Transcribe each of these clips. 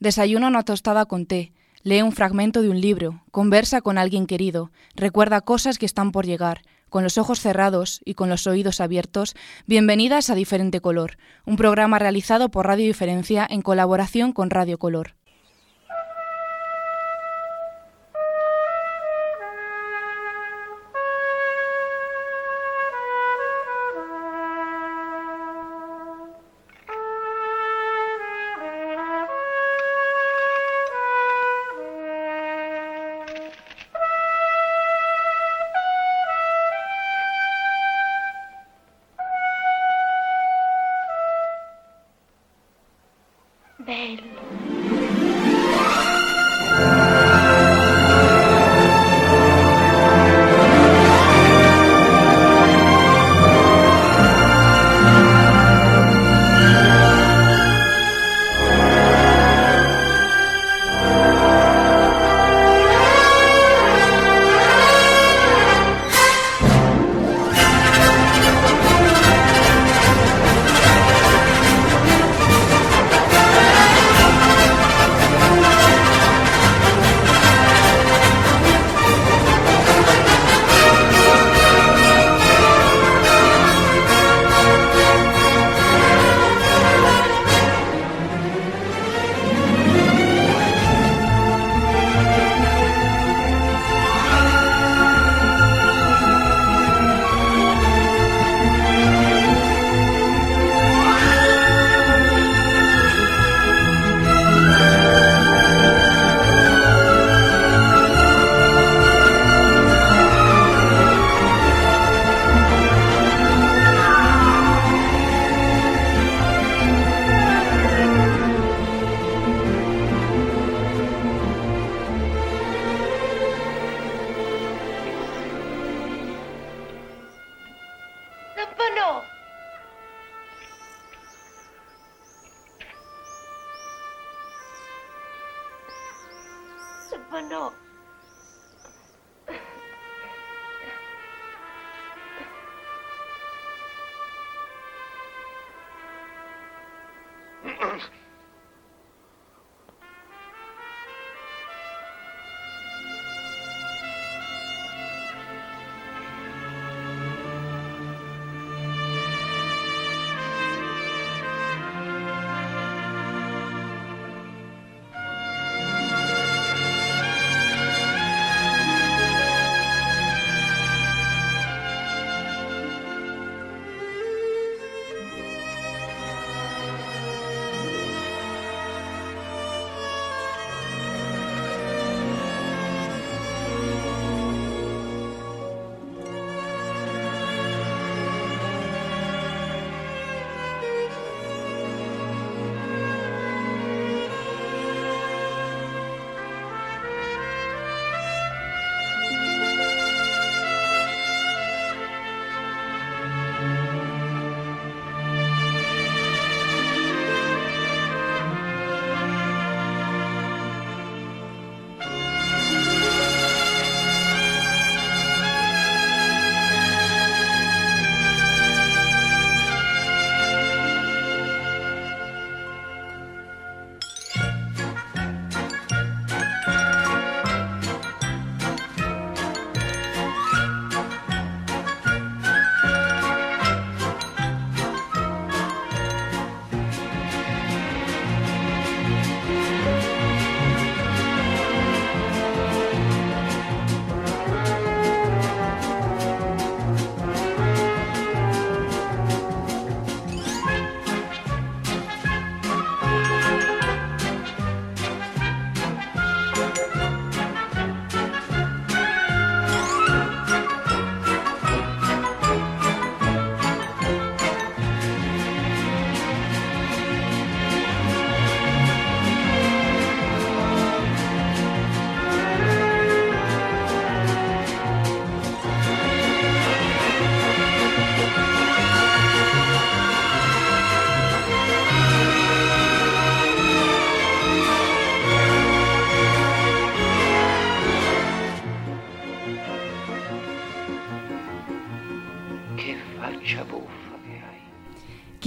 Desayuna una tostada con té, lee un fragmento de un libro, conversa con alguien querido, recuerda cosas que están por llegar, con los ojos cerrados y con los oídos abiertos, bienvenidas a Diferente Color, un programa realizado por Radio Diferencia en colaboración con Radio Color.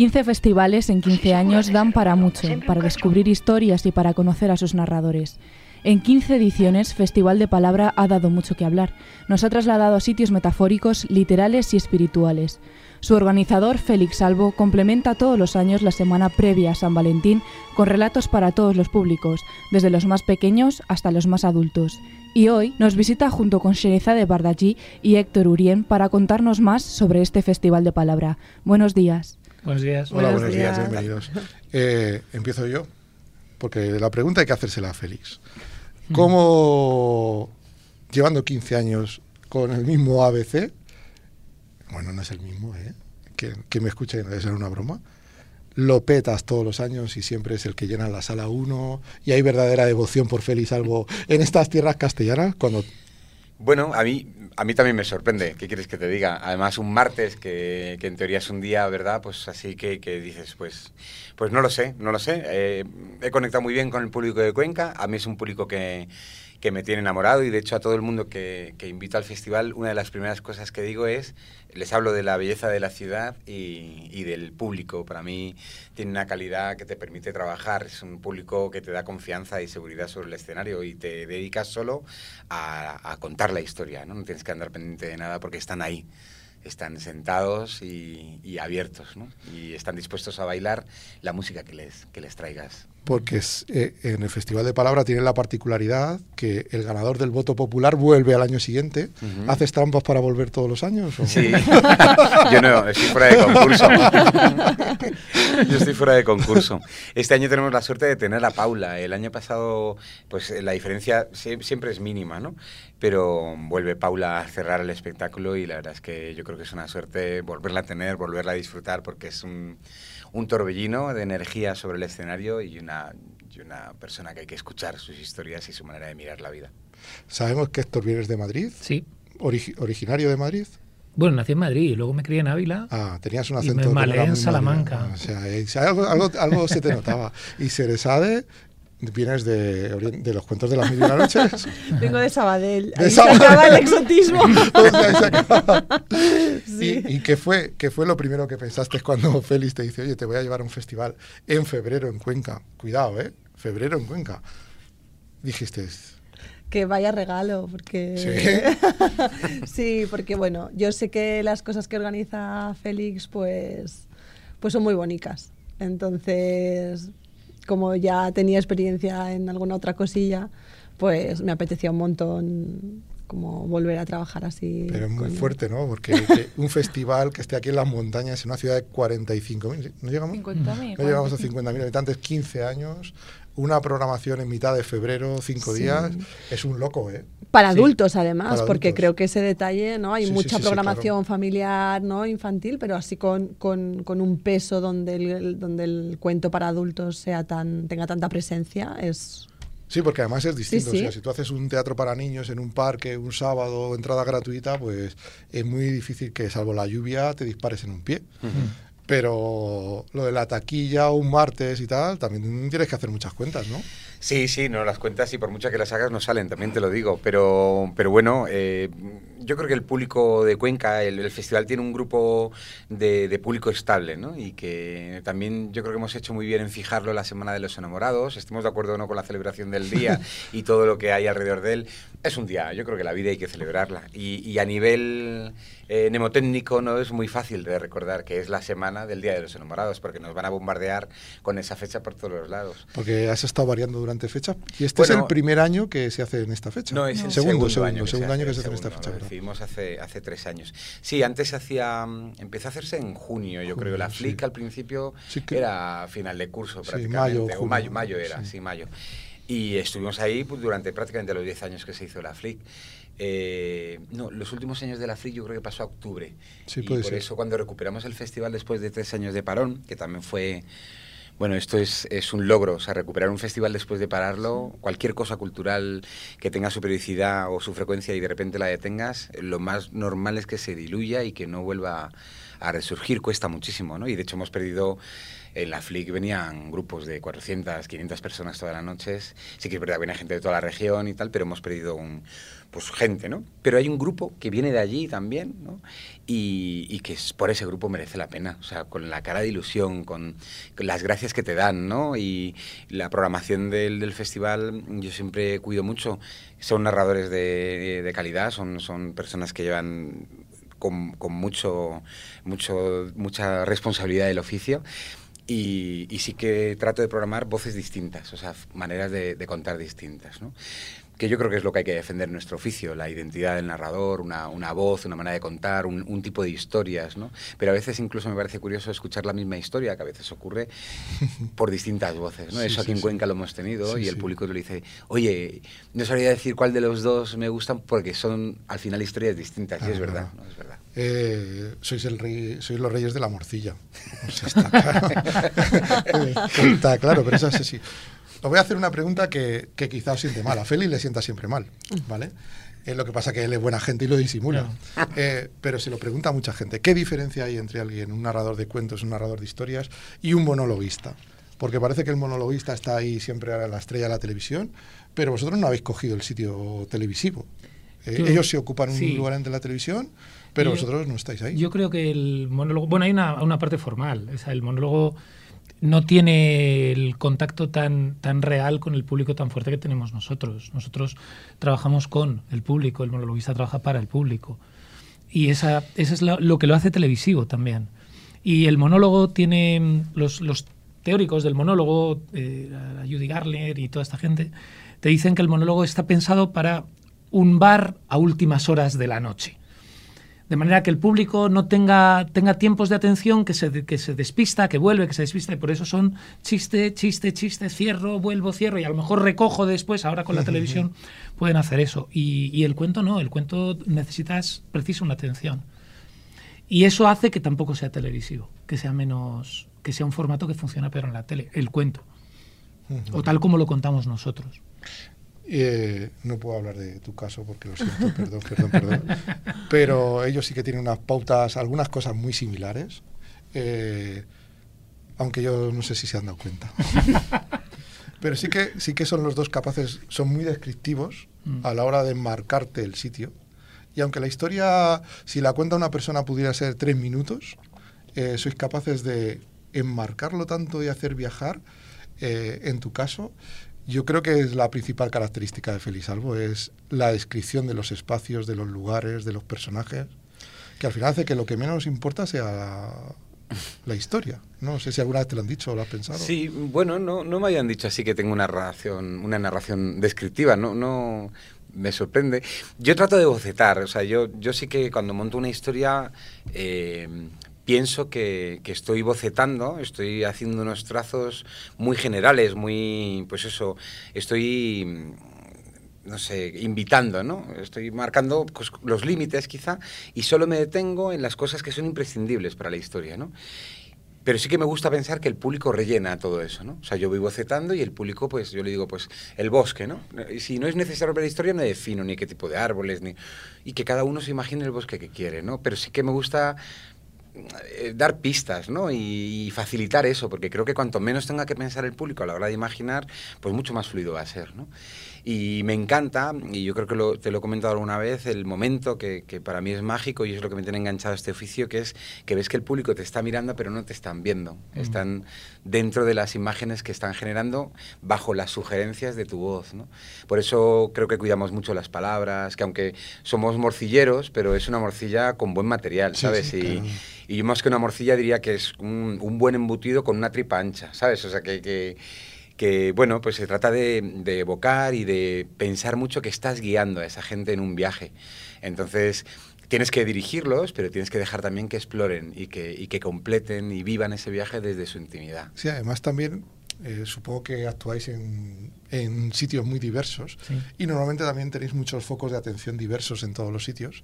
15 festivales en 15 años dan para mucho, para descubrir historias y para conocer a sus narradores. En 15 ediciones, Festival de Palabra ha dado mucho que hablar. Nos ha trasladado a sitios metafóricos, literales y espirituales. Su organizador, Félix Salvo, complementa todos los años la semana previa a San Valentín con relatos para todos los públicos, desde los más pequeños hasta los más adultos. Y hoy nos visita junto con de Bardagí y Héctor Urien para contarnos más sobre este Festival de Palabra. Buenos días. Buenos días. Hola, buenos, días. bienvenidos. Eh, empiezo yo, porque la pregunta hay que hacérsela a Félix. Mm. ¿Cómo, llevando 15 años con el mismo ABC, bueno, no es el mismo, ¿eh? Que, me escuche, debe ser una broma. Lo petas todos los años y siempre es el que llena la sala 1 y hay verdadera devoción por Félix Albo en estas tierras castellanas cuando bueno, a mí, a mí también me sorprende, ¿qué quieres que te diga? Además, un martes, que, en teoría es un día, ¿verdad? Pues así que, dices, pues, pues no lo sé, no lo sé. Eh, he conectado muy bien con el público de Cuenca, a mí es un público que, que me tiene enamorado y de hecho a todo el mundo que, que, invito al festival, una de las primeras cosas que digo es, les hablo de la belleza de la ciudad y, y, del público. Para mí tiene una calidad que te permite trabajar, es un público que te da confianza y seguridad sobre el escenario y te dedicas solo a, a contar la historia, ¿no? no tienes que andar pendiente de nada porque están ahí están sentados y, y, abiertos, ¿no? Y están dispuestos a bailar la música que les, que les traigas porque eh, en el Festival de Palabra tiene la particularidad que el ganador del voto popular vuelve al año siguiente. ¿Haces trampas para volver todos los años? Sí, yo no, estoy fuera de concurso. yo estoy fuera de concurso. Este año tenemos la suerte de tener a Paula. El año pasado, pues la diferencia siempre es mínima, ¿no? Pero vuelve Paula a cerrar el espectáculo y la verdad es que yo creo que es una suerte volverla a tener, volverla a disfrutar, porque es un un torbellino de energía sobre el escenario y una, y una persona que hay que escuchar sus historias y su manera de mirar la vida. Sabemos que Héctor vienes de Madrid. Sí. ¿Originario de Madrid? Bueno, nací en Madrid y luego me crié en Ávila. Ah, tenías un acento. Y me en Salamanca. o sea, algo, algo, algo, se te notaba. Y Ceresade, ¿Vienes de, de, los cuentos de las mil y una noches? Vengo de Sabadell. Ahí se acaba el exotismo. ¿Y, qué, fue, qué fue lo primero que pensaste cuando Félix te dice, oye, te voy a llevar a un festival en febrero en Cuenca? Cuidado, ¿eh? Febrero en Cuenca. Dijiste... Que vaya regalo, porque... ¿Sí? sí, porque bueno, yo sé que las cosas que organiza Félix, pues, pues son muy bonitas. Entonces, como ya tenía experiencia en alguna otra cosilla, pues me apetecía un montón como volver a trabajar así. Pero es muy fuerte, ¿no? Porque un festival que esté aquí en las montañas, en una ciudad de 45.000, ¿no llegamos? 50.000. No llegamos a 50.000 habitantes, 15 años, una programación en mitad de febrero, cinco días, es un loco, ¿eh? Para adultos, además, porque creo que ese detalle, ¿no? Hay mucha programación familiar, ¿no? Infantil, pero así con, con, con un peso donde el, donde el cuento para adultos sea tan, tenga tanta presencia, es... Sí, porque además es distinto. O sea, si tú haces un teatro para niños en un parque un sábado, entrada gratuita, pues es muy difícil que, salvo la lluvia, te dispares en un pie. Pero lo de la taquilla un martes y tal, también tienes que hacer muchas cuentas, ¿no? Sí, sí, no las cuentas y por muchas que las hagas no salen, también te lo digo. Pero, pero bueno, eh, yo creo que el público de Cuenca, el, festival tiene un grupo de, público estable, ¿no? Y que también yo creo que hemos hecho muy bien en fijarlo la Semana de los Enamorados. Estemos de acuerdo o no con la celebración del día y todo lo que hay alrededor de él. Es un día, yo creo que la vida hay que celebrarla. Y, a nivel eh, mnemotécnico no es muy fácil de recordar que es la semana del Día de los Enamorados, porque nos van a bombardear con esa fecha por todos los lados. Porque has estado variando durante fecha. Y este es el primer año que se hace en esta fecha. No, es el segundo, segundo, año, segundo año que se hace en esta fecha. Lo decidimos hace, hace tres años. Sí, antes se hacía, empezó a hacerse en junio, yo creo. La FLIC al principio era final de curso prácticamente. o mayo, mayo era, sí. mayo. Y estuvimos ahí pues, durante prácticamente los 10 años que se hizo la FLIC. Eh, no, los últimos años de la FLIC yo creo que pasó a octubre. y por eso cuando recuperamos el festival después de tres años de parón, que también fue bueno, esto es, es, un logro, o sea, recuperar un festival después de pararlo, cualquier cosa cultural que tenga su periodicidad o su frecuencia y de repente la detengas, lo más normal es que se diluya y que no vuelva a resurgir, cuesta muchísimo, ¿no? Y de hecho hemos perdido en la FLIC venían grupos de 400, 500 personas todas las noches. Sí que es verdad, venía gente de toda la región y tal, pero hemos perdido un, pues gente, ¿no? Pero hay un grupo que viene de allí también, ¿no? Y, que es, por ese grupo merece la pena, o sea, con la cara de ilusión, con, las gracias que te dan, ¿no? Y la programación del, del, festival yo siempre cuido mucho. Son narradores de, de calidad, son, son personas que llevan con, con, mucho, mucho, mucha responsabilidad del oficio. Y, y, sí que trato de programar voces distintas, o sea, maneras de, de contar distintas. ¿no? Que yo creo que es lo que hay que defender en nuestro oficio, la identidad del narrador, una, una voz, una manera de contar, un, un, tipo de historias, ¿no? Pero a veces incluso me parece curioso escuchar la misma historia, que a veces ocurre por distintas voces, ¿no? Sí, Eso aquí sí, en Cuenca lo hemos tenido y el público te lo dice, oye, no sabría decir cuál de los dos me gustan porque son al final historias distintas, ah, y es verdad, ¿no? Es verdad. Eh, sois, el rey, sois los reyes de la morcilla. O sea, está, claro. está claro, pero es así. Os voy a hacer una pregunta que, que quizá os siente mal. A Félix le sienta siempre mal, ¿vale? Eh, lo que pasa es que él es buena gente y lo disimula. No. Eh, pero se lo pregunta a mucha gente. ¿Qué diferencia hay entre alguien, un narrador de cuentos, un narrador de historias y un monologuista? Porque parece que el monologuista está ahí siempre a la estrella de la televisión, pero vosotros no habéis cogido el sitio televisivo. Eh, Yo, ellos se ocupan sí. un lugar en la televisión, pero yo, vosotros no estáis ahí. Yo creo que el monólogo, bueno, hay una, una parte formal, o sea, el monólogo no tiene el contacto tan, tan real con el público tan fuerte que tenemos nosotros. Nosotros trabajamos con el público, el monologuista trabaja para el público. Y esa, esa es lo, que lo hace televisivo también. Y el monólogo tiene los, los teóricos del monólogo, eh, Judy Garler y toda esta gente, te dicen que el monólogo está pensado para un bar a últimas horas de la noche de manera que el público no tenga, tenga tiempos de atención, que se, que se despista, que vuelve, que se despista, y por eso son chiste, chiste, chiste, cierro, vuelvo, cierro, y a lo mejor recojo después, ahora con la televisión pueden hacer eso. Y, y el cuento no, el cuento necesitas, precisa una atención. Y eso hace que tampoco sea televisivo, que sea menos, que sea un formato que funciona pero en la tele, el cuento. O tal como lo contamos nosotros. Eh, no puedo hablar de tu caso porque lo siento, perdón, perdón, perdón. Pero ellos sí que tienen unas pautas, algunas cosas muy similares. Eh, aunque yo no sé si se han dado cuenta. Pero sí que, sí que son los dos capaces, son muy descriptivos mm. a la hora de enmarcarte el sitio. Y aunque la historia, si la cuenta una persona pudiera ser tres minutos, eh, sois capaces de enmarcarlo tanto y hacer viajar, en tu caso, yo creo que es la principal característica de Félix Albo, es la descripción de los espacios, de los lugares, de los personajes, que al final hace que lo que menos importa sea la, historia. No sé si alguna vez te lo han dicho o lo has pensado. Sí, bueno, no, no me habían dicho así que tengo una narración, una narración descriptiva, no, no me sorprende. Yo trato de bocetar, o sea, yo, yo sí que cuando monto una historia eh, pienso que, que, estoy bocetando, estoy haciendo unos trazos muy generales, muy, pues eso, estoy, no sé, invitando, ¿no? Estoy marcando pues, los límites quizá y solo me detengo en las cosas que son imprescindibles para la historia, ¿no? Pero sí que me gusta pensar que el público rellena todo eso, ¿no? O sea, yo voy bocetando y el público, pues, yo le digo, pues, el bosque, ¿no? Si no es necesario ver la historia, no defino ni qué tipo de árboles, ni... Y que cada uno se imagine el bosque que quiere, ¿no? Pero sí que me gusta dar pistas ¿no? Y, y, facilitar eso, porque creo que cuanto menos tenga que pensar el público a la hora de imaginar, pues mucho más fluido va a ser. ¿no? Y me encanta, y yo creo que lo, te lo he comentado alguna vez, el momento que, que, para mí es mágico y es lo que me tiene enganchado a este oficio, que es que ves que el público te está mirando pero no te están viendo. Mm. Están dentro de las imágenes que están generando bajo las sugerencias de tu voz. ¿no? Por eso creo que cuidamos mucho las palabras, que aunque somos morcilleros, pero es una morcilla con buen material, ¿sabes? Sí, sí, claro. y, y, más que una morcilla diría que es un, un, buen embutido con una tripa ancha, ¿sabes? O sea, que... que que bueno, pues se trata de, de, evocar y de pensar mucho que estás guiando a esa gente en un viaje. Entonces, tienes que dirigirlos, pero tienes que dejar también que exploren y que, y que completen y vivan ese viaje desde su intimidad. Sí, además también eh, supongo que actuáis en, en sitios muy diversos sí. y normalmente también tenéis muchos focos de atención diversos en todos los sitios.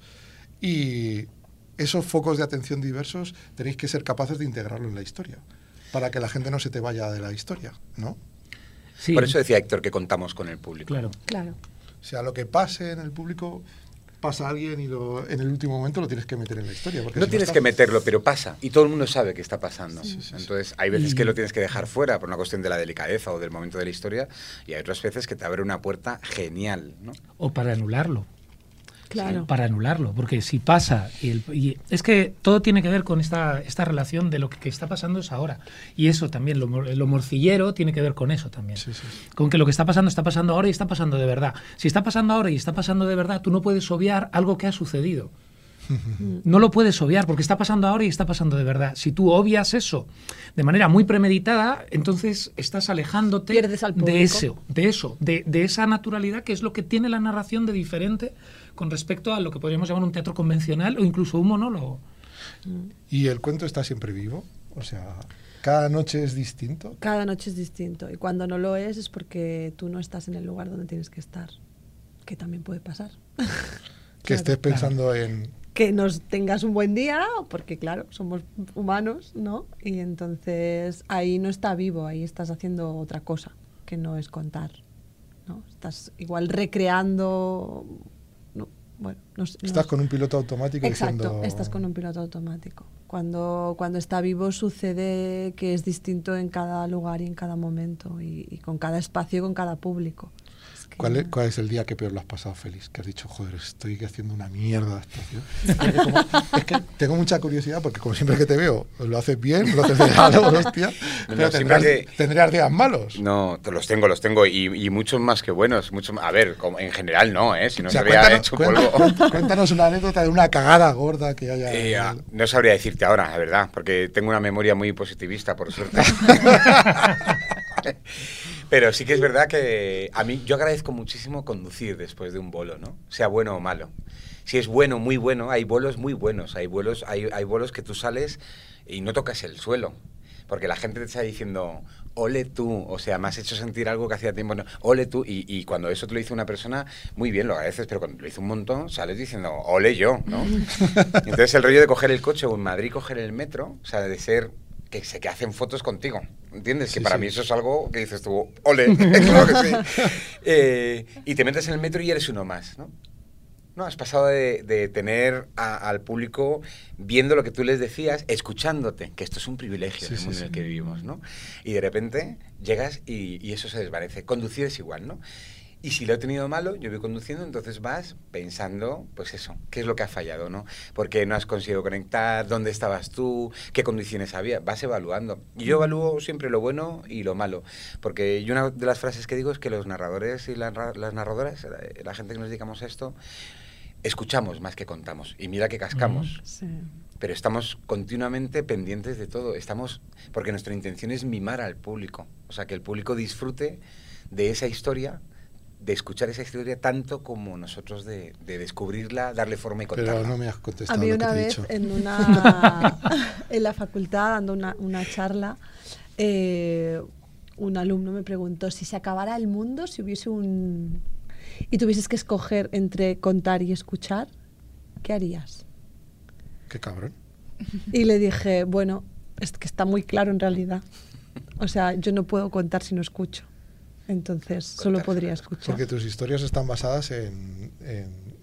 Y esos focos de atención diversos tenéis que ser capaces de integrarlo en la historia para que la gente no se te vaya de la historia, ¿no? Sí. Por eso decía Héctor que contamos con el público. Claro. claro. O sea, lo que pase en el público pasa alguien y lo, en el último momento lo tienes que meter en la historia. no tienes que meterlo, pero pasa. Y todo el mundo sabe que está pasando. Entonces, hay veces que lo tienes que dejar fuera por una cuestión de la delicadeza o del momento de la historia, y hay otras veces que te abre una puerta genial. ¿no? O para anularlo. Claro. para anularlo, porque si pasa, y, es que todo tiene que ver con esta, esta relación de lo que, está pasando es ahora. Y eso también, lo, morcillero tiene que ver con eso también. Con que lo que está pasando está pasando ahora y está pasando de verdad. Si está pasando ahora y está pasando de verdad, tú no puedes obviar algo que ha sucedido. No lo puedes obviar porque está pasando ahora y está pasando de verdad. Si tú obvias eso de manera muy premeditada, entonces estás alejándote de eso, de eso, de, de, esa naturalidad que es lo que tiene la narración de diferente con respecto a lo que podríamos llamar un teatro convencional o incluso un monólogo. ¿Y el cuento está siempre vivo? O sea, ¿cada noche es distinto? Cada noche es distinto. Y cuando no lo es es porque tú no estás en el lugar donde tienes que estar. Que también puede pasar. que estés pensando en... Que nos tengas un buen día, porque claro, somos humanos, ¿no? Y entonces ahí no está vivo, ahí estás haciendo otra cosa, que no es contar. ¿no? Estás igual recreando bueno, estás con un piloto automático Exacto, estás con un piloto automático. Cuando, cuando está vivo sucede que es distinto en cada lugar y en cada momento y con cada espacio y con cada público. ¿Cuál es, ¿Cuál es, el día que peor lo has pasado, Félix? Que has dicho, joder, estoy haciendo una mierda de actuación. es que tengo mucha curiosidad porque como siempre que te veo, lo haces bien, lo haces de malo, hostia, pero tendrás, días malos. No, los tengo, los tengo y, muchos más que buenos. Mucho, a ver, como, en general no, ¿eh? Si no se habría hecho polvo. Cuéntanos una anécdota de una cagada gorda que haya... Eh, no sabría decirte ahora, la verdad, porque tengo una memoria muy positivista, por suerte. Pero sí que es verdad que a mí yo agradezco muchísimo conducir después de un bolo, ¿no? Sea bueno o malo. Si es bueno, muy bueno, hay bolos muy buenos, hay vuelos, hay, hay bolos que tú sales y no tocas el suelo. Porque la gente te está diciendo, ole tú, o sea, me has hecho sentir algo que hacía tiempo, no, ole tú, y, y, cuando eso te lo dice una persona, muy bien, lo agradeces, pero cuando lo dice un montón, sales diciendo, ole yo, ¿no? Entonces el rollo de coger el coche o en Madrid coger el metro, o sea, de ser que se que hacen fotos contigo. ¿Entiendes? que para mí eso es algo que dices tú, ole, claro que sí. Eh, y te metes en el metro y eres uno más, ¿no? No, has pasado de, tener al público viendo lo que tú les decías, escuchándote, que esto es un privilegio en el mundo en el que vivimos, ¿no? Y de repente llegas y, y, eso se desvanece. Conducir es igual, ¿no? Y si lo he tenido malo, yo voy conduciendo, entonces vas pensando, pues eso, qué es lo que ha fallado, ¿no? ¿Por qué no has conseguido conectar? ¿Dónde estabas tú? ¿Qué condiciones había? Vas evaluando. Y yo evalúo siempre lo bueno y lo malo. Porque yo una de las frases que digo es que los narradores y las, narradoras, la, gente que nos dedicamos a esto, escuchamos más que contamos. Y mira que cascamos. Pero estamos continuamente pendientes de todo. Estamos, porque nuestra intención es mimar al público. O sea, que el público disfrute de esa historia de escuchar esa historia tanto como nosotros de, descubrirla, darle forma y contarla. Pero no me has contestado A mí una vez en una en la facultad dando una, una charla eh, un alumno me preguntó si se acabara el mundo, si hubiese un y tuvieses que escoger entre contar y escuchar, ¿qué harías? Qué cabrón. Y le dije, bueno, es que está muy claro en realidad. O sea, yo no puedo contar si no escucho. Entonces, solo podría escuchar. Porque tus historias están basadas en,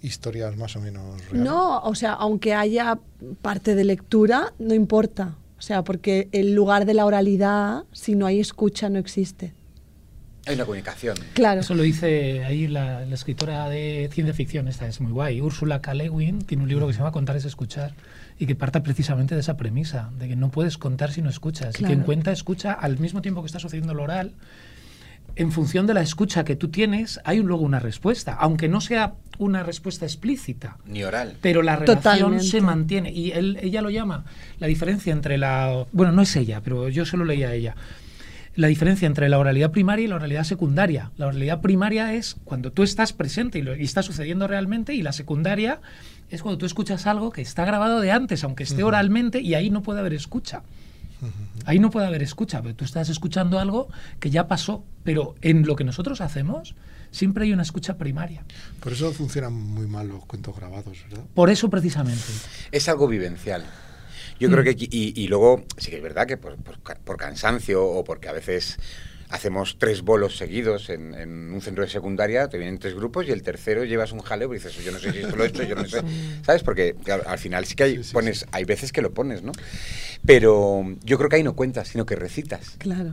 historias más o menos reales. No, o sea, aunque haya parte de lectura, no importa. O sea, porque el lugar de la oralidad, si no hay escucha, no existe. Hay una comunicación. Claro. Eso lo dice ahí la, escritora de ciencia ficción, esta es muy guay. Úrsula K. tiene un libro que se llama Contar es escuchar y que parta precisamente de esa premisa, de que no puedes contar si no escuchas. Y quien cuenta escucha al mismo tiempo que está sucediendo lo oral en función de la escucha que tú tienes, hay luego una respuesta, aunque no sea una respuesta explícita. Ni oral. Pero la relación se mantiene. Y él, ella lo llama la diferencia entre la... Bueno, no es ella, pero yo se lo leía a ella. La diferencia entre la oralidad primaria y la oralidad secundaria. La oralidad primaria es cuando tú estás presente y, lo, y está sucediendo realmente, y la secundaria es cuando tú escuchas algo que está grabado de antes, aunque esté oralmente, y ahí no puede haber escucha. Ahí no puede haber escucha, pero tú estás escuchando algo que ya pasó, pero en lo que nosotros hacemos siempre hay una escucha primaria. Por eso funcionan muy mal los cuentos grabados, ¿verdad? Por eso precisamente. Es algo vivencial. Yo creo mm. que, y, luego, sí que es verdad que por, por, cansancio o porque a veces hacemos tres bolos seguidos en, un centro de secundaria, te vienen tres grupos y el tercero llevas un jaleo y dices, yo no sé si esto lo he hecho, yo no sé. ¿Sabes? Porque al final sí que hay, pones, hay veces que lo pones, ¿no? Pero yo creo que ahí no cuentas, sino que recitas. Claro,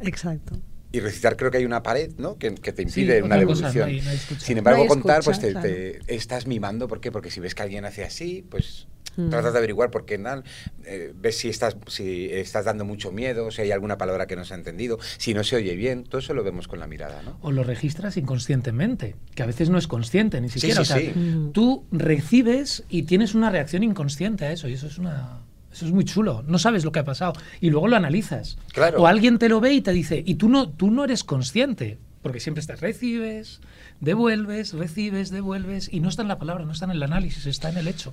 exacto. Y recitar creo que hay una pared, ¿no? Que, te impide una devolución. Sin embargo, contar, pues te, estás mimando. ¿Por qué? Porque si ves que alguien hace así, pues mm. tratas de averiguar por qué no. Eh, ves si estás, si estás dando mucho miedo, si hay alguna palabra que no se ha entendido, si no se oye bien. Todo eso lo vemos con la mirada, ¿no? O lo registras inconscientemente, que a veces no es consciente ni siquiera. Sí, sí, Tú recibes y tienes una reacción inconsciente a eso, y eso es una eso es muy chulo. No sabes lo que ha pasado. Y luego lo analizas. Claro. O alguien te lo ve y te dice, y tú no, tú no eres consciente. Porque siempre estás, recibes, devuelves, recibes, devuelves. Y no está en la palabra, no está en el análisis, está en el hecho.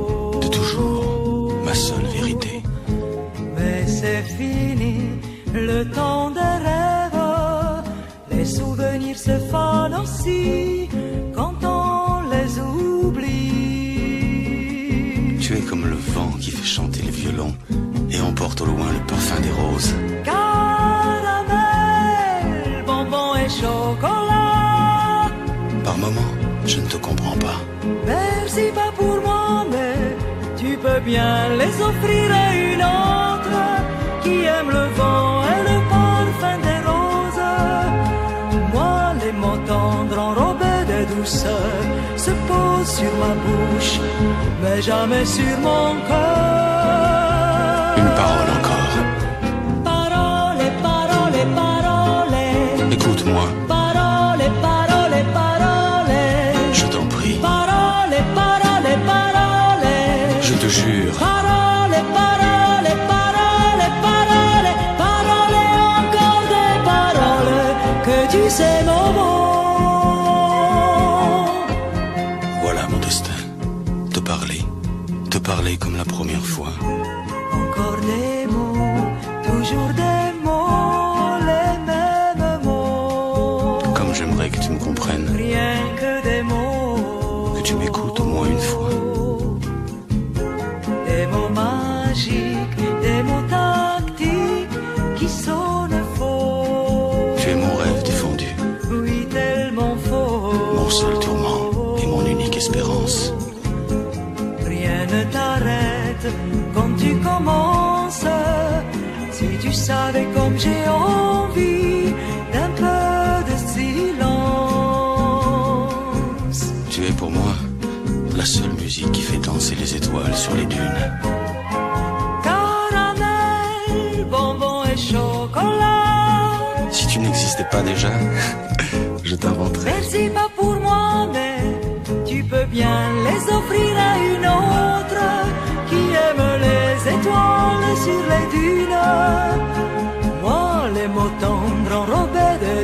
Seule vérité. Mais c'est fini, le temps des rêves les souvenirs se fanent aussi quand on les oublie. Tu es comme le vent qui fait chanter le violon et emporte au loin le parfum des roses. Caramel, bonbon et chocolat. Par moments, je ne te comprends pas. Merci pas bien les offrir à une autre qui aime le vent et le parfum des tendre enrobé de douceur se pose sur ma bouche, mais jamais sur mon cœur. Une. Parole, que tu sais mon mot. parler comme la première fois. Encore des mots, toujours des mots, les mêmes mots. Comme j'aimerais que tu me comprennes. Rien que des mots. Que tu m'écoutes au moins une fois. Des mots j'ai envie d'un peu de silence. Tu es pour moi la seule musique qui fait danser les étoiles sur les dunes. Caramel, bonbon et chocolat. Si tu n'existais pas déjà,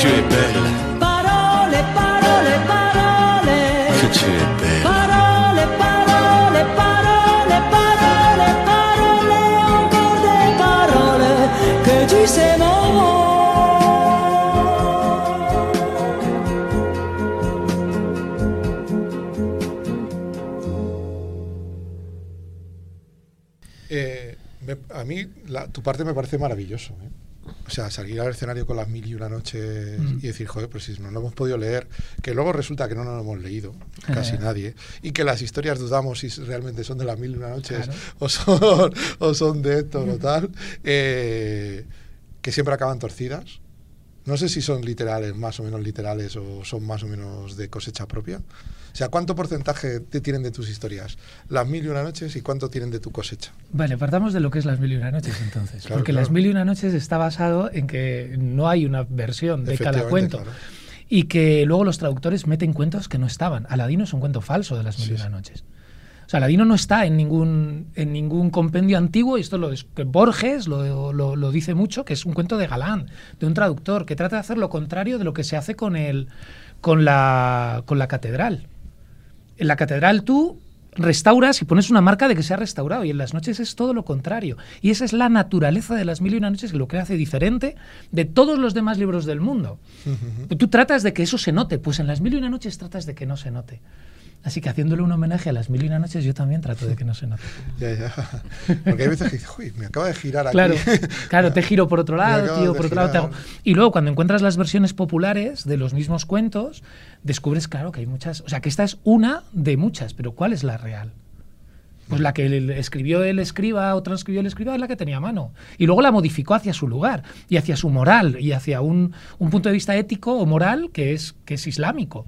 Tu es belle. Parole, parole, parole. Que tu es belle. Parole, parole, parole, parole, parole, encore des paroles que tu sais mon Eh, me, a mí la, tu parte me parece maravilloso. ¿eh? Sea, salir al escenario con las mil y una noches Mm. y decir, joder, pues si no lo hemos podido leer, que luego resulta que no nos lo hemos leído, casi Eh. nadie, y que las historias dudamos si realmente son de las mil y una noches Claro. o, son, o son de esto o tal, eh, que siempre acaban torcidas. No sé si son literales, más o menos literales, o son más o menos de cosecha propia. O sea, ¿cuánto porcentaje te tienen de tus historias? Las mil y una noches y cuánto tienen de tu cosecha. Vale, partamos de lo que es las mil y una noches entonces. Claro, porque claro. las mil y una noches está basado en que no hay una versión de cada cuento. claro. Y que luego los traductores meten cuentos que no estaban. Aladino es un cuento falso de las mil y una sí. O sea, Aladino no está en ningún, en ningún compendio antiguo, y esto lo es, que Borges lo, lo- lo dice mucho, que es un cuento de Galán, de un traductor, que trata de hacer lo contrario de lo que se hace con, el, con, la, con la catedral. En la catedral tú restauras y pones una marca de que se ha restaurado y en las noches es todo lo contrario. Y esa es la naturaleza de las mil y una noches y lo que hace diferente de todos los demás libros del mundo. Tú tratas de que eso se note, pues en las mil y una noches tratas de que no se note. Así que haciéndole un homenaje a las mil y una noches yo también trato de que no se note. Ya, ya. Porque hay veces que dices, uy, me acaba de girar aquí. Claro, claro, te giro por otro lado, tío, por otro lado. te hago-. Y luego cuando encuentras las versiones populares de los mismos cuentos, descubres, claro, que hay muchas. O sea, que esta es una de muchas, pero ¿cuál es la real? Pues la que el- escribió el escriba o transcribió el escriba es la que tenía a mano. Y luego la modificó hacia su lugar y hacia su moral y hacia un, un punto de vista ético o moral que es, que es islámico.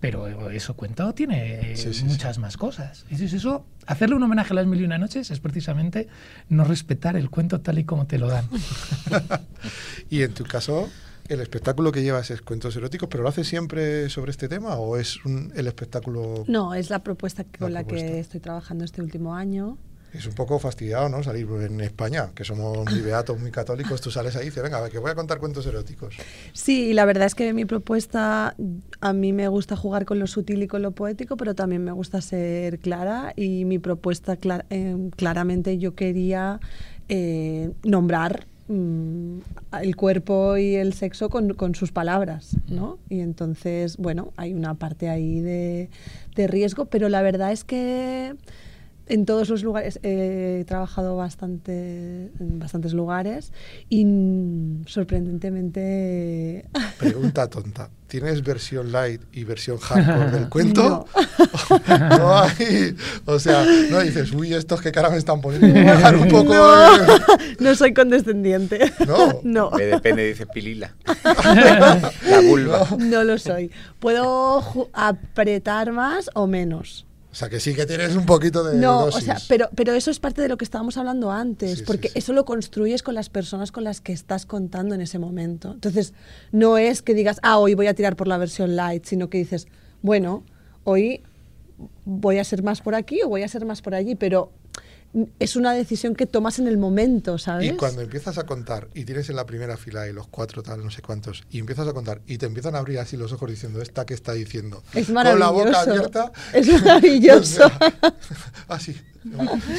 Pero eso cuento tiene Sí, sí, sí. muchas más cosas. Eso, es eso, hacerle un homenaje a las mil y una noches es precisamente no respetar el cuento tal y como te lo dan. Y en tu caso, el espectáculo que llevas es cuentos eróticos, pero ¿lo haces siempre sobre este tema o es un- el espectáculo? No, es la propuesta La con la propuesta. que estoy trabajando este último año. Es un poco fastidiado, ¿no? Salir en España, que somos muy beatos, muy católicos, tú sales ahí y dices, venga, a ver, que voy a contar cuentos eróticos. Sí, y la verdad es que mi propuesta, a mí me gusta jugar con lo sutil y con lo poético, pero también me gusta ser clara y mi propuesta eh, claramente yo quería eh, nombrar mm, el cuerpo y el sexo con, con sus palabras, ¿no? Y entonces, bueno, hay una parte ahí de, de riesgo, pero la verdad es que en todos los lugares he trabajado bastante en bastantes lugares y mm, sorprendentemente Pregunta tonta. ¿Tienes versión light y versión hardcore del cuento? No. hay. O sea, no dices, uy, estos qué cara me están poniendo. Voy a bajar un poco. no, eh". no soy condescendiente. No. no, Me depende, dice Pilila. la vulva. no lo soy. Puedo apretar más o menos. O sea, que sí que tienes un poquito de No, dosis. o sea, pero, pero eso es parte de lo que estábamos hablando antes, Sí, sí, porque sí. eso lo construyes con las personas con las que estás contando en ese momento. Entonces, no es que digas, ah, hoy voy a tirar por la versión light, sino que dices, bueno, hoy voy a ser más por aquí o voy a ser más por allí, pero es una decisión que tomas en el momento, ¿sabes? Y cuando empiezas a contar y tienes en la primera fila y los cuatro tal, no sé cuántos, y empiezas a contar y te empiezan a abrir así los ojos diciendo, ¿esta qué está diciendo? Es Con la boca maravilloso. abierta. Es maravilloso. Así.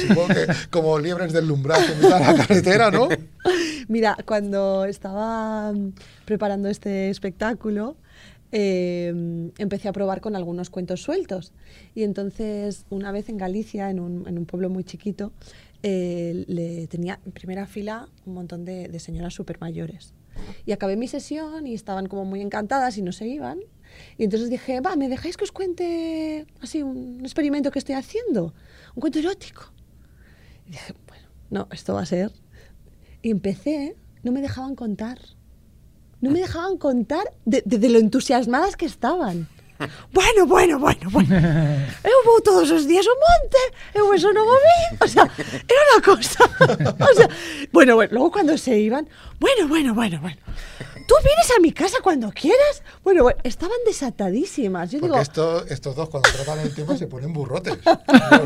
Supongo que como liebres del umbral que la carretera, ¿no? Mira, cuando estaba mm, preparando este espectáculo, eh, empecé a probar con algunos cuentos sueltos. Y entonces, una vez en Galicia, en un, en un pueblo muy chiquito, eh, le tenía en primera fila un montón de, de señoras súper mayores. Y acabé mi sesión y estaban como muy encantadas y no se iban. Y entonces dije, va, ¿me dejáis que os cuente así un experimento que estoy haciendo? Un cuento erótico. Y dije, bueno, no, esto va a ser. Y empecé, no me dejaban contar. No me dejaban contar de, de- de lo entusiasmadas que estaban. Bueno, bueno, bueno, bueno. Eu vou todos os días ao monte, eu eso non o vi. O sea, era una cosa. O sea, bueno, bueno, luego cuando se iban, bueno, bueno, bueno, bueno. Tú vienes a mi casa cuando quieras. Bueno, bueno, estaban desatadísimas. Yo Porque digo, esto, estos dos cuando tratan el tema se ponen burrotes.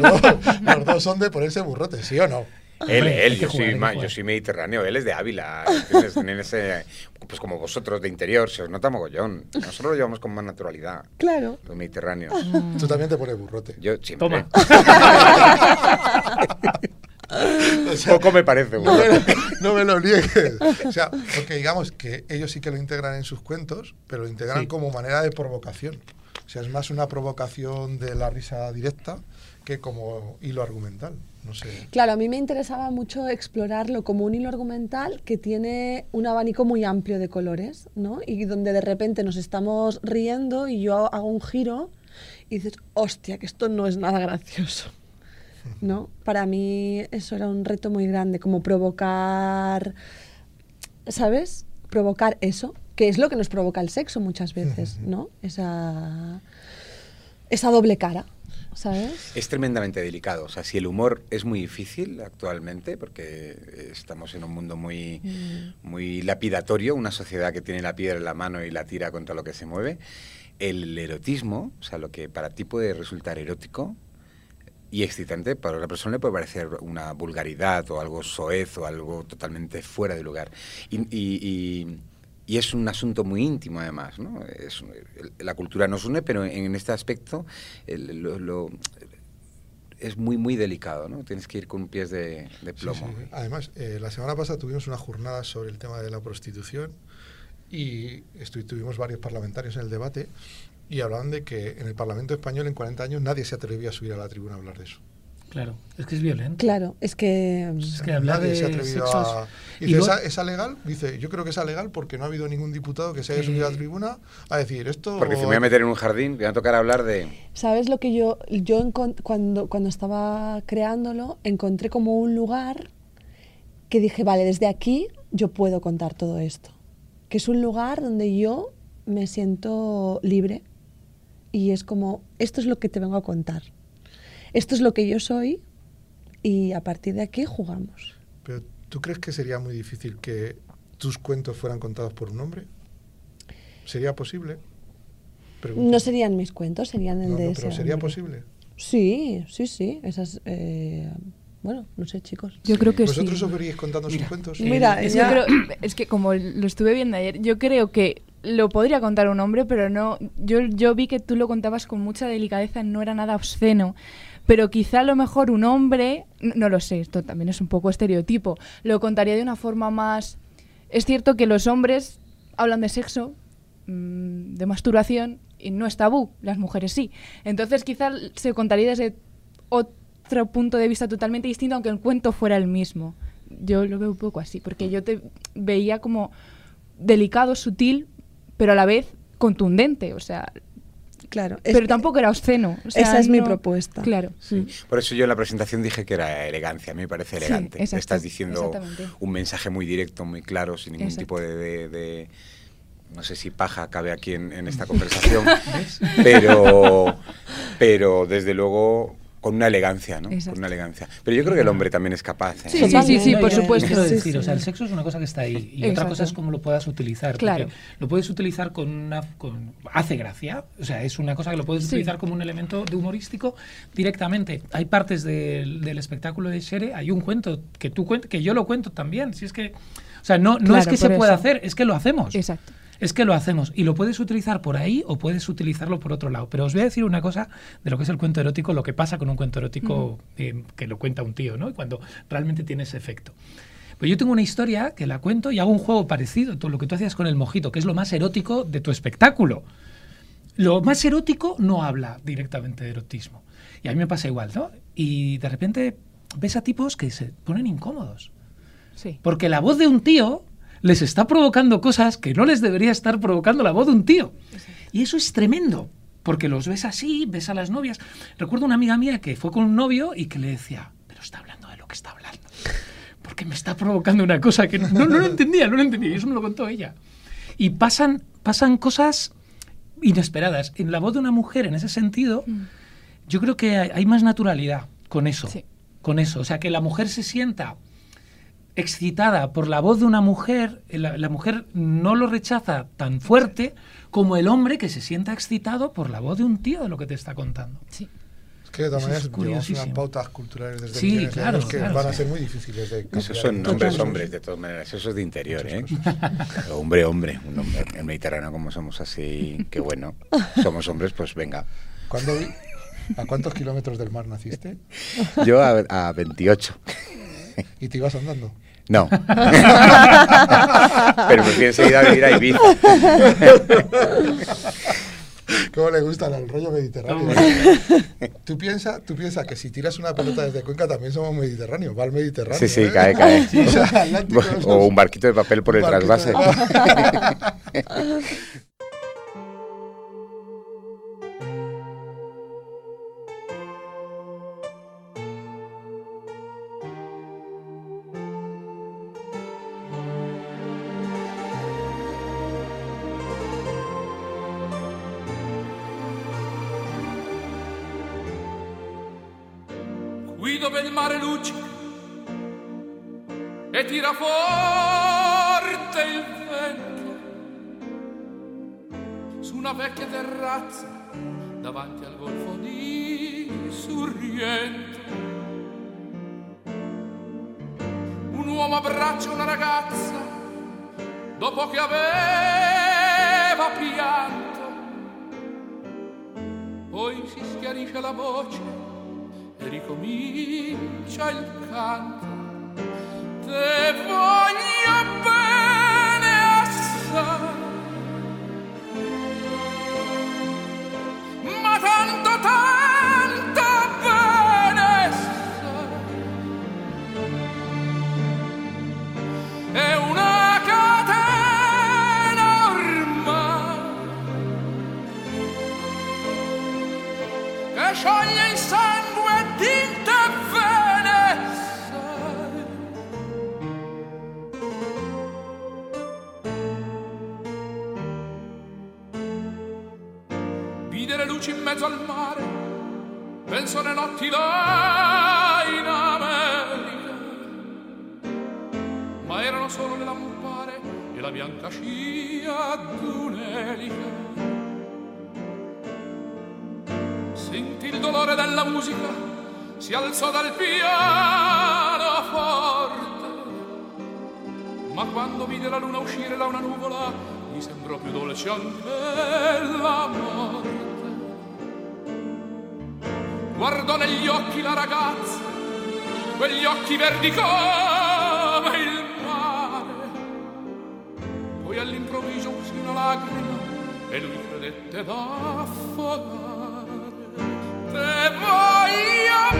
Los dos, los dos son de ponerse burrotes, ¿sí o no? Él, Hombre, él, yo, jugar, soy, ma- yo soy mediterráneo, él es de Ávila. Tienen ese, pues como vosotros de interior, se os nota mogollón. Nosotros lo llevamos con más naturalidad, claro. los mediterráneos. Tú también te pones burrote. Yo siempre. Toma. O sea, Poco me parece. no, me, no me lo niegues. O sea, porque digamos que ellos sí que lo integran en sus cuentos, pero lo integran Sí. como manera de provocación. O sea, es más una provocación de la risa directa que como hilo argumental. No sé. Claro, a mí me interesaba mucho explorarlo como un hilo argumental que tiene un abanico muy amplio de colores, ¿no? Y donde de repente nos estamos riendo y yo hago un giro y dices, hostia, que esto no es nada gracioso. ¿No? Para mí eso era un reto muy grande, como provocar, ¿sabes? Provocar eso, que es lo que nos provoca el sexo muchas veces, ¿no? Esa, esa doble cara. ¿Sabes? Es tremendamente delicado. O sea, si el humor es muy difícil actualmente, porque estamos en un mundo muy, Mm. muy lapidatorio, una sociedad que tiene la piedra en la mano y la tira contra lo que se mueve, el erotismo, o sea, lo que para ti puede resultar erótico y excitante, para otra persona le puede parecer una vulgaridad o algo soez o algo totalmente fuera de lugar. Y, y- y- y es un asunto muy íntimo además, ¿no? Es, la cultura nos une, pero en este aspecto el- lo- lo- es muy, muy delicado, ¿no? Tienes que ir con pies de, de plomo. sí. Además, eh, la semana pasada tuvimos una jornada sobre el tema de la prostitución y tuvimos varios parlamentarios en el debate y hablaban de que en el Parlamento español en 40 años nadie se atrevía a subir a la tribuna a hablar de eso. Claro, es que es violento. Claro, es que... Es que hablar nadie de se ha atrevido sexos... a... Dice, ¿esa, esa legal? Dice, yo creo que es legal porque no ha habido ningún diputado que se haya subido a la tribuna a decir esto... Porque si me voy a meter en un jardín, me va a tocar hablar de... ¿Sabes lo que yo, yo cuando, cuando estaba creándolo, encontré como un lugar que dije, vale, desde aquí yo puedo contar todo esto. Que es un lugar donde yo me siento libre y es como, esto es lo que te vengo a contar. Esto es lo que yo soy y a partir de aquí jugamos. Pero ¿tú crees que sería muy difícil que tus cuentos fueran contados por un hombre? ¿Sería posible? No serían mis cuentos, serían el No, de no, ese pero sería hombre. posible. Sí, sí, sí. Esas, eh, bueno, no sé, chicos. Yo creo que ¿Vosotros sí. os veríais contando sus Mira, cuentos? eh, Mira, Es, yo creo- es que como lo estuve viendo ayer, yo creo que lo podría contar un hombre, pero no. Yo, yo vi que tú lo contabas con mucha delicadeza, no era nada obsceno. Pero quizá a lo mejor un hombre, no, lo sé, esto también es un poco estereotipo, lo contaría de una forma más. Es cierto que los hombres hablan de sexo, mm, de masturbación, y no es tabú, las mujeres sí. Entonces quizá se contaría desde otro punto de vista totalmente distinto, aunque el cuento fuera el mismo. Yo lo veo un poco así, porque yo te veía como delicado, sutil, pero a la vez contundente, o sea, Claro. es pero que tampoco era obsceno. o sea, esa es mi propuesta. Claro. Sí. Por eso yo en la presentación dije que era elegancia, a mí me parece Sí, elegante. exacto, Estás diciendo un mensaje muy directo, muy claro, sin ningún Exacto. tipo de, de- de- No sé si paja cabe aquí en, en esta conversación, pero, pero desde luego con una elegancia, ¿no? Exacto. Con una elegancia. Pero yo creo que el hombre también es capaz. ¿eh? Sí, sí, sí, por supuesto. Quiero Sí, decir, sí. o sea, el sexo es una cosa que está ahí y otra cosa es cómo lo puedas utilizar. porque Claro. Lo puedes utilizar con una. Con, hace gracia, o sea, es una cosa que lo puedes Sí. utilizar como un elemento de humorístico directamente. Hay partes del, del espectáculo de Shere, hay un cuento que tú cuent, que yo lo cuento también. Si es que. O sea, no, no Claro, es que se pueda hacer, es que lo hacemos. Exacto. Es que lo hacemos y lo puedes utilizar por ahí o puedes utilizarlo por otro lado. Pero os voy a decir una cosa de lo que es el cuento erótico, lo que pasa con un cuento erótico eh, que lo cuenta un tío, ¿no? Y cuando realmente tiene ese efecto. Pues yo tengo una historia que la cuento y hago un juego parecido, todo lo que tú hacías con el mojito, que es lo más erótico de tu espectáculo. Lo más erótico no habla directamente de erotismo. Y a mí me pasa igual, ¿no? Y de repente ves a tipos que se ponen incómodos. Sí. Porque la voz de un tío les está provocando cosas que no les debería estar provocando la voz de un tío. Y eso es tremendo, porque los ves así, ves a las novias. Recuerdo una amiga mía que fue con un novio y que le decía, pero está hablando de lo que está hablando. Porque me está provocando una cosa que no, no, no lo entendía, no lo entendía. Y eso me lo contó ella. Y pasan, pasan cosas inesperadas. En la voz de una mujer, en ese sentido, yo creo que hay, hay más naturalidad con eso. Sí. Con eso. O sea, que la mujer se sienta excitada por la voz de una mujer, eh, la, la mujer no lo rechaza tan fuerte como el hombre que se sienta excitado por la voz de un tío de lo que te está contando. Sí. Es que de todas maneras llevamos unas pautas culturales desde Sí, millones de claro, años que claro, van a sí. ser muy difíciles de cambiar. Esos son Muchas hombres, de todas maneras. Eso es de interior, ¿eh? Hombre, hombre. Un hombre. En Mediterráneo, como somos así, que bueno. Somos hombres, pues venga. ¿Cuándo ¿A cuántos kilómetros del mar naciste? Yo a, a 28. ¿Y te ibas andando? No. Pero me fui enseguida a vivir a Ibiza. ¿Cómo le gusta el rollo mediterráneo? tú piensas tú piensa que si tiras una pelota desde Cuenca también somos mediterráneos, va al Mediterráneo. Sí, sí, ¿eh? cae, cae. O sea, O un barquito de papel por el trasvase. dove il mare luccica e tira forte il vento su una vecchia terrazza davanti al golfo di Sorrento un uomo abbraccia una ragazza dopo che aveva pianto. Poi si schiarisce la voce e ricomincia il canto. Te voglio bene notti là in America, ma erano solo le lampare e la bianca scia d'un'elica. Sentì il dolore della musica, si alzò dal piano forte. Ma quando vide la luna uscire da una nuvola, gli sembrò più dolce anche la morte. Guardò negli occhi la ragazza, quegli occhi verdi come il mare. Poi all'improvviso uscì una lacrima e lui credette d'affogare. Te voglio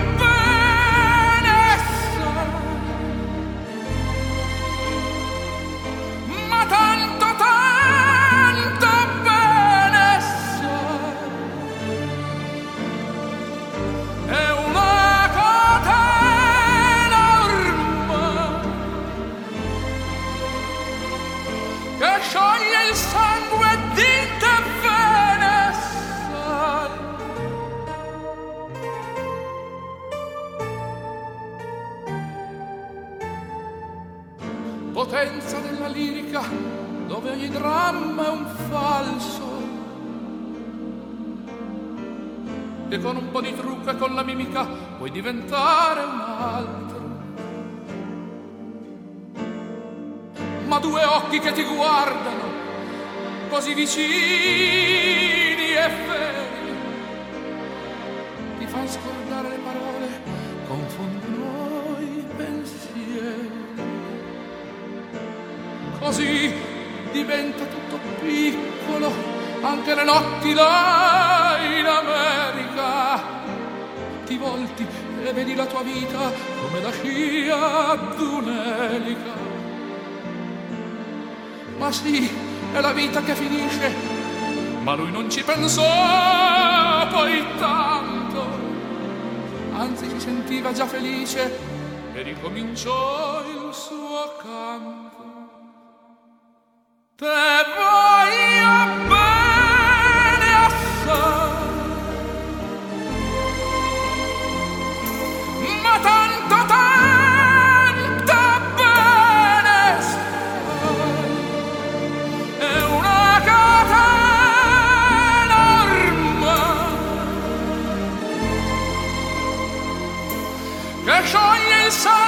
lirica dove ogni dramma è un falso e con un po' di trucco e con la mimica puoi diventare un altro. Ma due occhi che ti guardano così vicini e feri ti fanno scordare le parole, Così diventa tutto piccolo, anche le notti là in America. Ti volti e vedi la tua vita come la scia d'un'elica. Ma sì, è la vita che finisce, ma lui non ci pensò poi tanto. Anzi, si sentiva già felice e ricominciò il suo canto. Che scioglie il sangue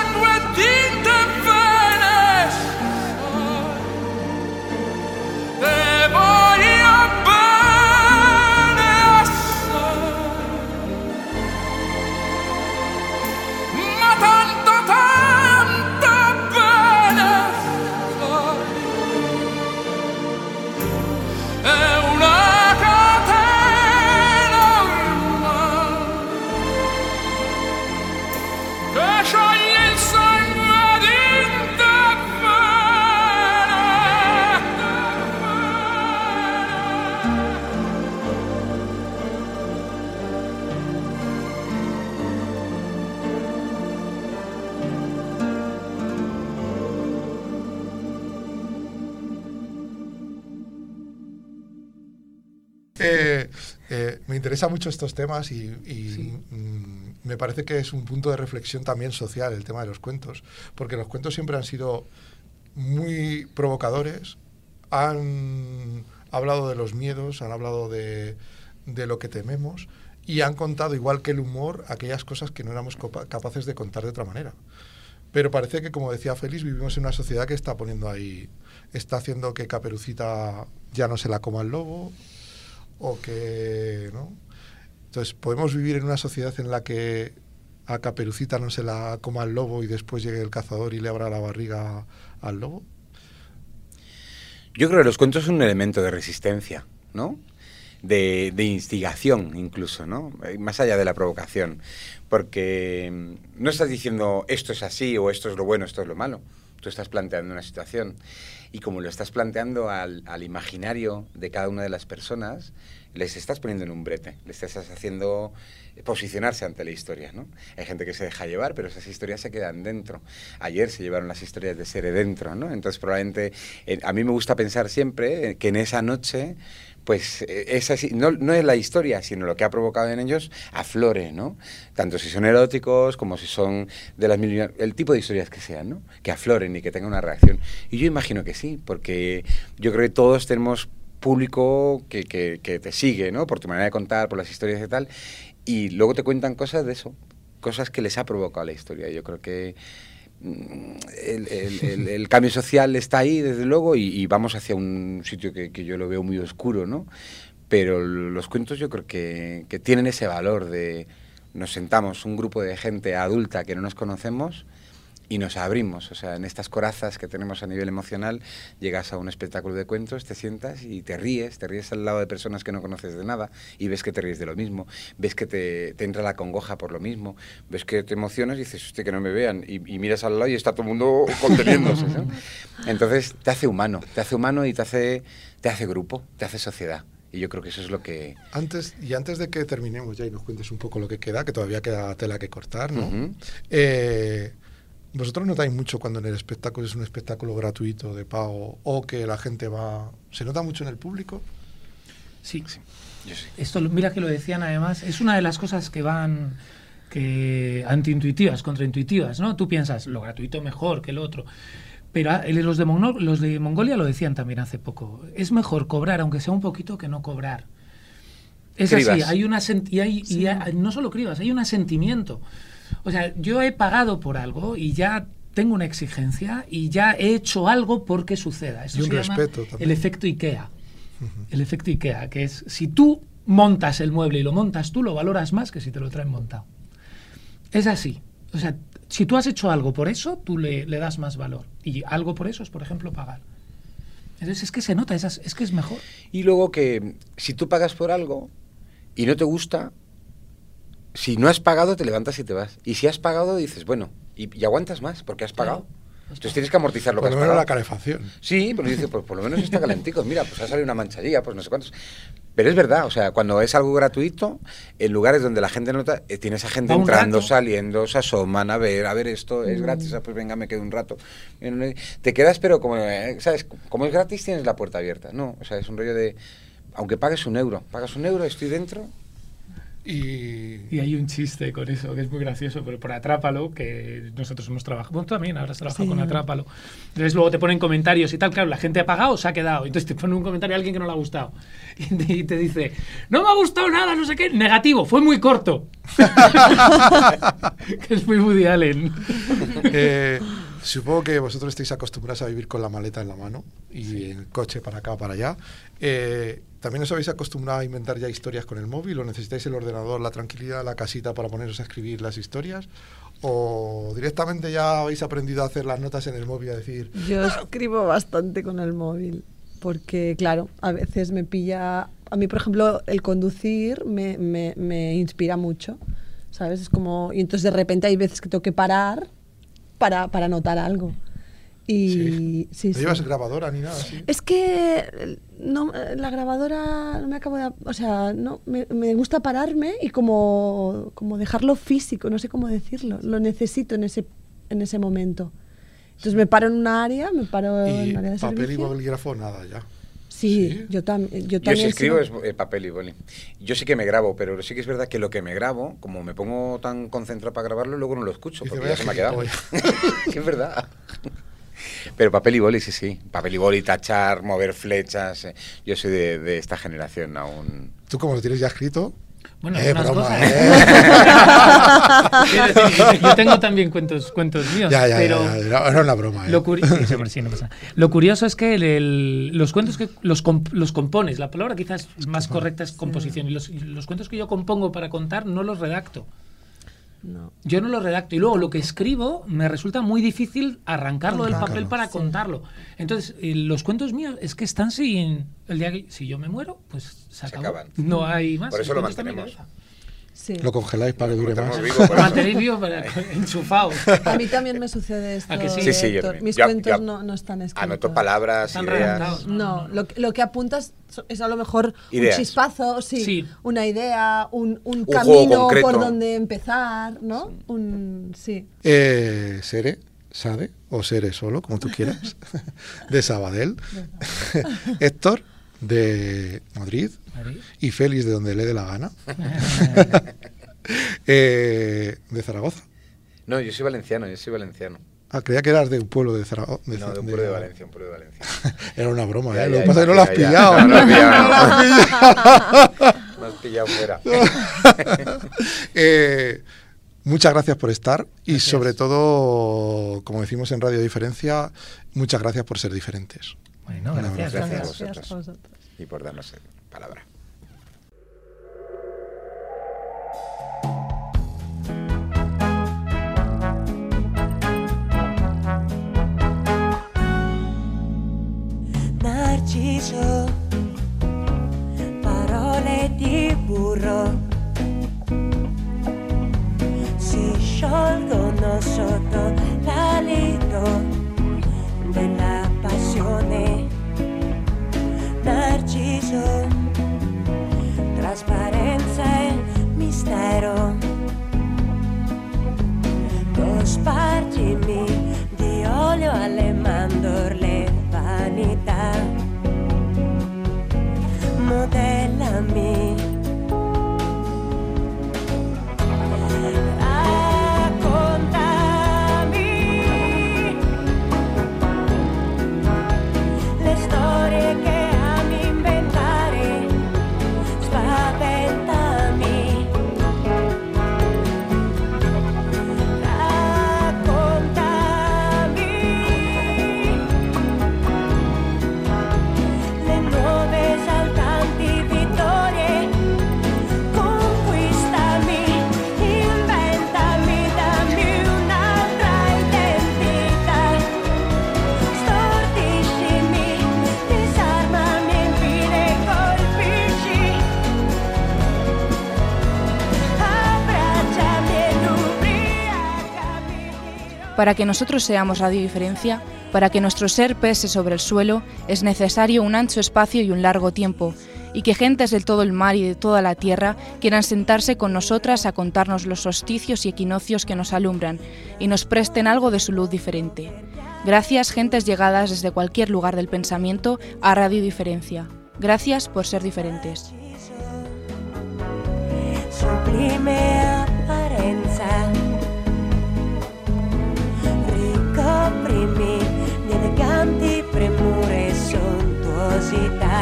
mucho estos temas y, y, mm, me parece que es un punto de reflexión también social el tema de los cuentos, porque los cuentos siempre han sido muy provocadores, han hablado de los miedos, han hablado de, de lo que tememos y han contado, igual que el humor, aquellas cosas que no éramos capaces de contar de otra manera. Pero parece que, como decía Félix, vivimos en una sociedad que está poniendo ahí, está haciendo que Caperucita ya no se la coma el lobo, o que, ¿no? Entonces, ¿podemos vivir en una sociedad en la que a Caperucita no se la coma el lobo y después llegue el cazador y le abra la barriga al lobo? Yo creo que los cuentos son un elemento de resistencia, ¿no? De, instigación incluso, ¿no? Eh, Más allá de la provocación. Porque mm, no estás diciendo esto es así o esto es lo bueno, esto es lo malo. Tú estás planteando una situación. Y como lo estás planteando al imaginario de cada una de las personas, les estás poniendo en un brete, les estás haciendo posicionarse ante la historia, ¿no? Hay gente que se deja llevar, pero esas historias se quedan dentro. Ayer se llevaron las historias de Sere dentro, ¿no? Entonces probablemente, eh, a mí me gusta pensar siempre que en esa noche pues eh, esa, no, no es la historia, sino lo que ha provocado en ellos aflore, ¿no? Tanto si son eróticos como si son de las mil el tipo de historias que sean, ¿no? Que afloren y que tengan una reacción. Y yo imagino que sí, porque yo creo que todos tenemos público que, que, que te sigue, ¿no? Por tu manera de contar, por las historias y tal, y luego te cuentan cosas de eso, cosas que les ha provocado la historia. Yo creo que mm, el, el- el- el cambio social está ahí, desde luego, y, y vamos hacia un sitio que, que yo lo veo muy oscuro, ¿no? Pero los cuentos yo creo que, que tienen ese valor de nos sentamos un grupo de gente adulta que no nos conocemos y nos abrimos. O sea, en estas corazas que tenemos a nivel emocional, llegas a un espectáculo de cuentos, te sientas y te ríes, te ríes al lado de personas que no conoces de nada y ves que te ríes de lo mismo, ves que te, te entra la congoja por lo mismo, ves que te emocionas y dices, hostia, que no me vean, y, y miras al lado y está todo el mundo conteniéndose. ¿no? Entonces te hace humano, te hace humano y te hace, te hace grupo, te hace sociedad. Y yo creo que eso es lo que... Antes, y antes de que terminemos ya y nos cuentes un poco lo que queda, que todavía queda tela que cortar, ¿no? Ujú. Eh, ¿Vosotros notáis mucho cuando en el espectáculo es un espectáculo gratuito, de pago, o que la gente va... ¿Se nota mucho en el público? Sí. Sí. Esto, lo- mira que lo decían además, es una de las cosas que van que antiintuitivas, contraintuitivas, ¿no? Tú piensas, lo gratuito mejor que el otro. Pero ah, el- los de, Mongo- los de Mongolia lo decían también hace poco. Es mejor cobrar, aunque sea un poquito, que no cobrar. Es así, Cribas. hay una y hay, y hay- no solo cribas, hay un asentimiento. O sea, yo he pagado por algo y ya tengo una exigencia y ya he hecho algo porque suceda. Eso Y un se llama respeto también. el efecto IKEA. El efecto IKEA, que es si tú montas el mueble y lo montas tú, lo valoras más que si te lo traen montado. Es así. O sea, si tú has hecho algo por eso, tú le, le das más valor. Y algo por eso es, por ejemplo, pagar. Entonces es que se nota, es, es que es mejor. Y luego que si tú pagas por algo y no te gusta, si no has pagado te levantas y te vas. Y si has pagado dices, bueno, y, y aguantas más porque has pagado. Entonces tienes que amortizar lo Por que lo has menos pagado. la calefacción. Sí, pero dice, pues por lo menos está calentico. Mira, pues ha salido una manchadilla, pues no sé cuántos. Pero es verdad, o sea, cuando es algo gratuito, en lugares donde la gente nota, eh, tiene esa gente entrando, rato. saliendo, se asoman, a ver, a ver esto, es gratis, ah, pues venga, me quedo un rato. Te quedas, pero como, eh, ¿sabes? Como es gratis, tienes la puerta abierta. No, o sea, es un rollo de, aunque pagues un euro, pagas un euro, estoy dentro. Y, Y hay un chiste con eso que es muy gracioso, pero por Atrápalo, que nosotros hemos trabajado. Bueno, tú también habrás trabajado Sí. con Atrápalo. Entonces luego te ponen comentarios y tal. Claro, la gente ha pagado o se ha quedado. Entonces te pone un comentario a alguien que no le ha gustado. Y te, y te dice, no me ha gustado nada, no sé qué. Negativo, fue muy corto. que es muy Woody Allen. eh, supongo que vosotros estáis acostumbrados a vivir con la maleta en la mano y el coche para acá, para allá. Eh, ¿También os habéis acostumbrado a inventar ya historias con el móvil o necesitáis el ordenador, la tranquilidad, la casita para poneros a escribir las historias? ¿O directamente ya habéis aprendido a hacer las notas en el móvil y a decir, Yo escribo bastante con el móvil, porque claro, a veces me pilla... A mí, por ejemplo, el conducir me, me- me inspira mucho, ¿sabes? Es como... Y entonces de repente hay veces que tengo que parar para, para anotar algo. Y sí, no sí. llevas grabadora ni nada? Es que eh, no, eh, la grabadora no me acabo de... O sea, no, me, me gusta pararme y como, como dejarlo físico, no sé cómo decirlo. Lo necesito en ese, en ese momento. Entonces me paro en una área, me paro Y en área de papel y bolígrafo, nada ya. Sí, Sí, yo, tam yo Yo también. si escribo es eh, papel y boli. Yo sí que me grabo, pero sí que es verdad que lo que me grabo, como me pongo tan concentrado para grabarlo, luego no lo escucho, porque ya "Vaya se me ha quedado. gilipollas". es verdad. Pero papel y boli, sí, sí. Papel y boli, tachar, mover flechas. eh. Yo soy de, de esta generación aún. Tú como lo tienes ya escrito, Bueno, Eh, broma, cosas. eh. Yo- tengo también cuentos, cuentos míos, ya, ya, pero ya, ya, era- una broma. ¿eh? lo, curi- sí, sí, hombre, sí, no pasa nada. Lo curioso es que el- el- los cuentos que los, comp- los compones, la palabra quizás más correcta es composición, y los, y los cuentos que yo compongo para contar no los redacto. No. Yo no lo redacto y luego lo que escribo me resulta muy difícil arrancarlo del papel para contarlo. Entonces, eh, los cuentos míos es que están sin. El día que. Si yo me muero, pues se, acaban. No hay más. Por eso lo mantenemos. Sí. Lo congeláis para que dure más. Vivo, Lo mantenéis vivo para enchufado. A mí también me sucede esto. ¿A que sí? Sí, sí, yo. Mis Yo- cuentos yo no, no están escritos. Anoto palabras, Están ideas. redactados. No, lo, que- lo que apuntas es a lo mejor Ideas. un chispazo, sí, Sí. una idea, un, un camino por donde empezar, ¿no? Un, sí. Eh, Sere, Sade, o Sere solo, como tú quieras, de Sabadell. Héctor, de Madrid. Madrid. Y Félix, de donde le dé la gana. Eh, de Zaragoza. No, yo soy valenciano, yo soy valenciano. Ah, creía que eras de un pueblo de Zaragoza. No, de un pueblo de Valencia, un pueblo de Valencia. Era una broma, Ya, ¿eh? ya, Lo que pasa es que no lo has pillado. No, no lo he pillado, No lo has pillado. Me has pillado fuera. Eh, muchas gracias por estar y sobre todo, como decimos en Radio Diferencia, muchas gracias por ser diferentes. Bueno, gracias. abrazo. Gracias a Gracias vosotros. a vosotros. Y por darnos palabra. Narciso, parole di burro si sciolgono sotto l'alito Narciso, trasparenza e mistero. Cospargimi di olio alle mandorle, vanità. Modellami. Para que nosotros seamos Radio Diferencia, para que nuestro ser pese sobre el suelo, es necesario un ancho espacio y un largo tiempo, y que gentes de todo el mar y de toda la tierra quieran sentarse con nosotras a contarnos los solsticios y equinoccios que nos alumbran, y nos presten algo de su luz diferente. Gracias, gentes llegadas desde cualquier lugar del pensamiento a Radio Diferencia. Gracias por ser diferentes. opprimi di eleganti premure e sontuosità.